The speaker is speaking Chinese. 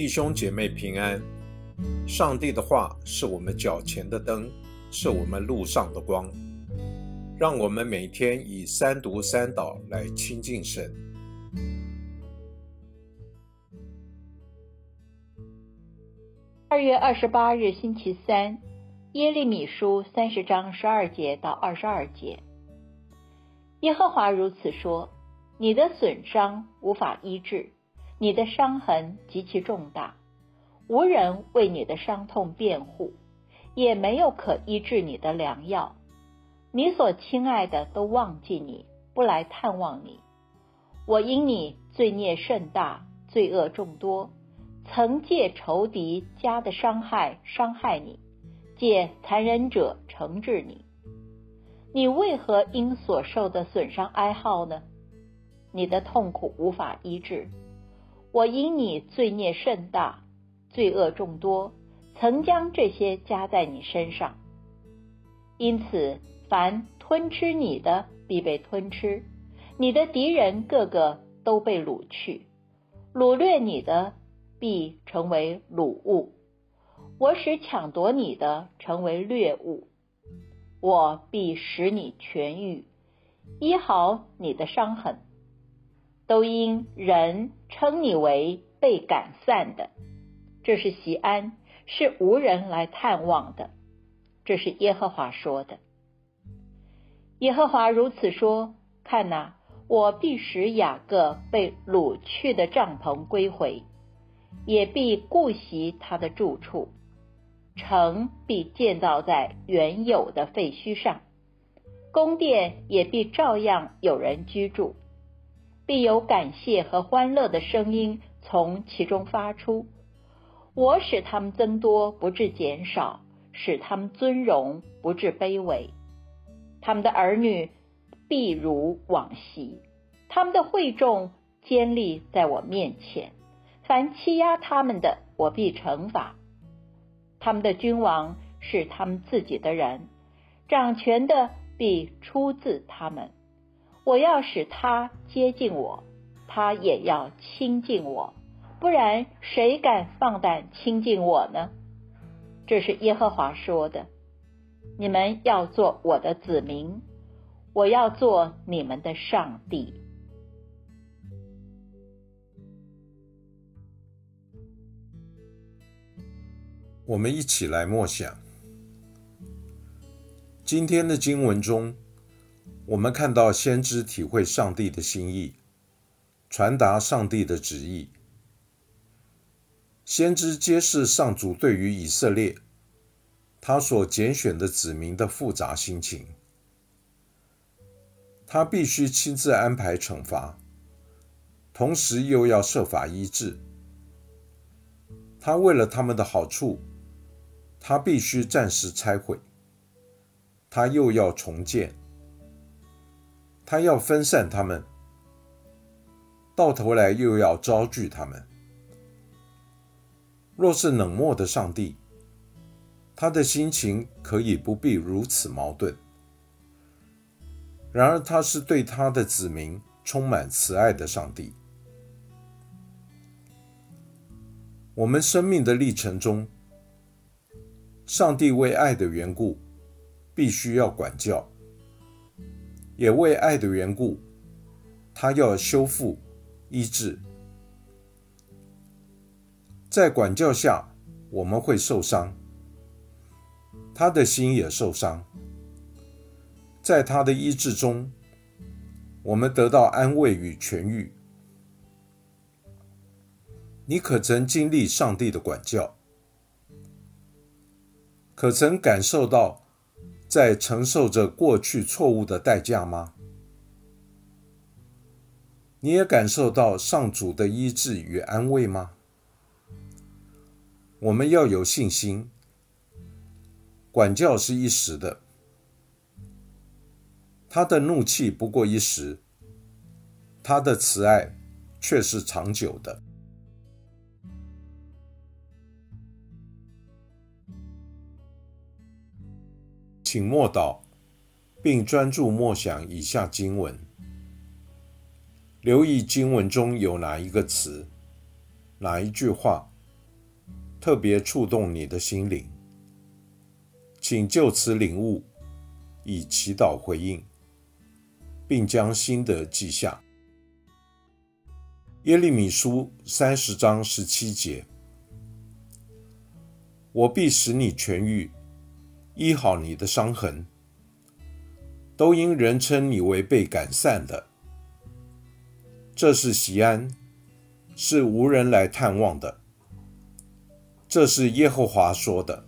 弟兄姐妹平安。上帝的话是我们脚前的灯，是我们路上的光。让我们每天以三读三祷来亲近神。二月二十八日星期三，耶利米书三十章十二节到二十二节。耶和华如此说：你的损伤无法医治。你的伤痕极其重大，无人为你的伤痛辩护，也没有可医治你的良药。你所亲爱的都忘记你，不来探望你。我因你罪孽甚大，罪恶众多，曾借仇敌家的伤害伤害你，借残忍者惩治你。你为何因所受的损伤哀号呢？你的痛苦无法医治。我因你罪孽甚大，罪恶众多，曾将这些加在你身上。因此，凡吞吃你的，必被吞吃；你的敌人个个都被掳去，掳掠你的，必成为掳物。我使抢夺你的成为掠物，我必使你痊愈，医好你的伤痕。都因人称你为被赶散的，这是西安，是无人来探望的。这是耶和华说的。耶和华如此说：看哪，我必使雅各被掳去的帐篷归回，也必顾惜他的住处，城必建造在原有的废墟上，宫殿也必照样有人居住。必有感谢和欢乐的声音从其中发出。我使他们增多，不致减少；使他们尊荣，不致卑微。他们的儿女必如往昔，他们的会众坚立在我面前。凡欺压他们的，我必惩罚。他们的君王是他们自己的人，掌权的必出自他们。我要使他接近我，他也要亲近我，不然谁敢放胆亲近我呢？这是耶和华说的。你们要做我的子民，我要做你们的上帝。我们一起来默想今天的经文中。我们看到先知体会上帝的心意，传达上帝的旨意。先知揭示上主对于以色列他所拣选的子民的复杂心情。他必须亲自安排惩罚，同时又要设法医治。他为了他们的好处，他必须暂时拆毁，他又要重建。他要分散他们，到头来又要招聚他们。若是冷漠的上帝，他的心情可以不必如此矛盾。然而，他是对他的子民充满慈爱的上帝。我们生命的历程中，上帝为爱的缘故，必须要管教。也为爱的缘故，他要修复、医治。在管教下，我们会受伤，他的心也受伤。在他的医治中，我们得到安慰与痊愈。你可曾经历上帝的管教？可曾感受到？在承受着过去错误的代价吗？你也感受到上主的医治与安慰吗？我们要有信心。管教是一时的，他的怒气不过一时，他的慈爱却是长久的。请默祷，并专注默想以下经文，留意经文中有哪一个词、哪一句话特别触动你的心灵，请就此领悟，以祈祷回应，并将心得记下。耶利米书三十章十七节：我必使你痊愈，医好你的伤痕，都因人称你为被赶散的。这是西安，是无人来探望的。这是耶和华说的。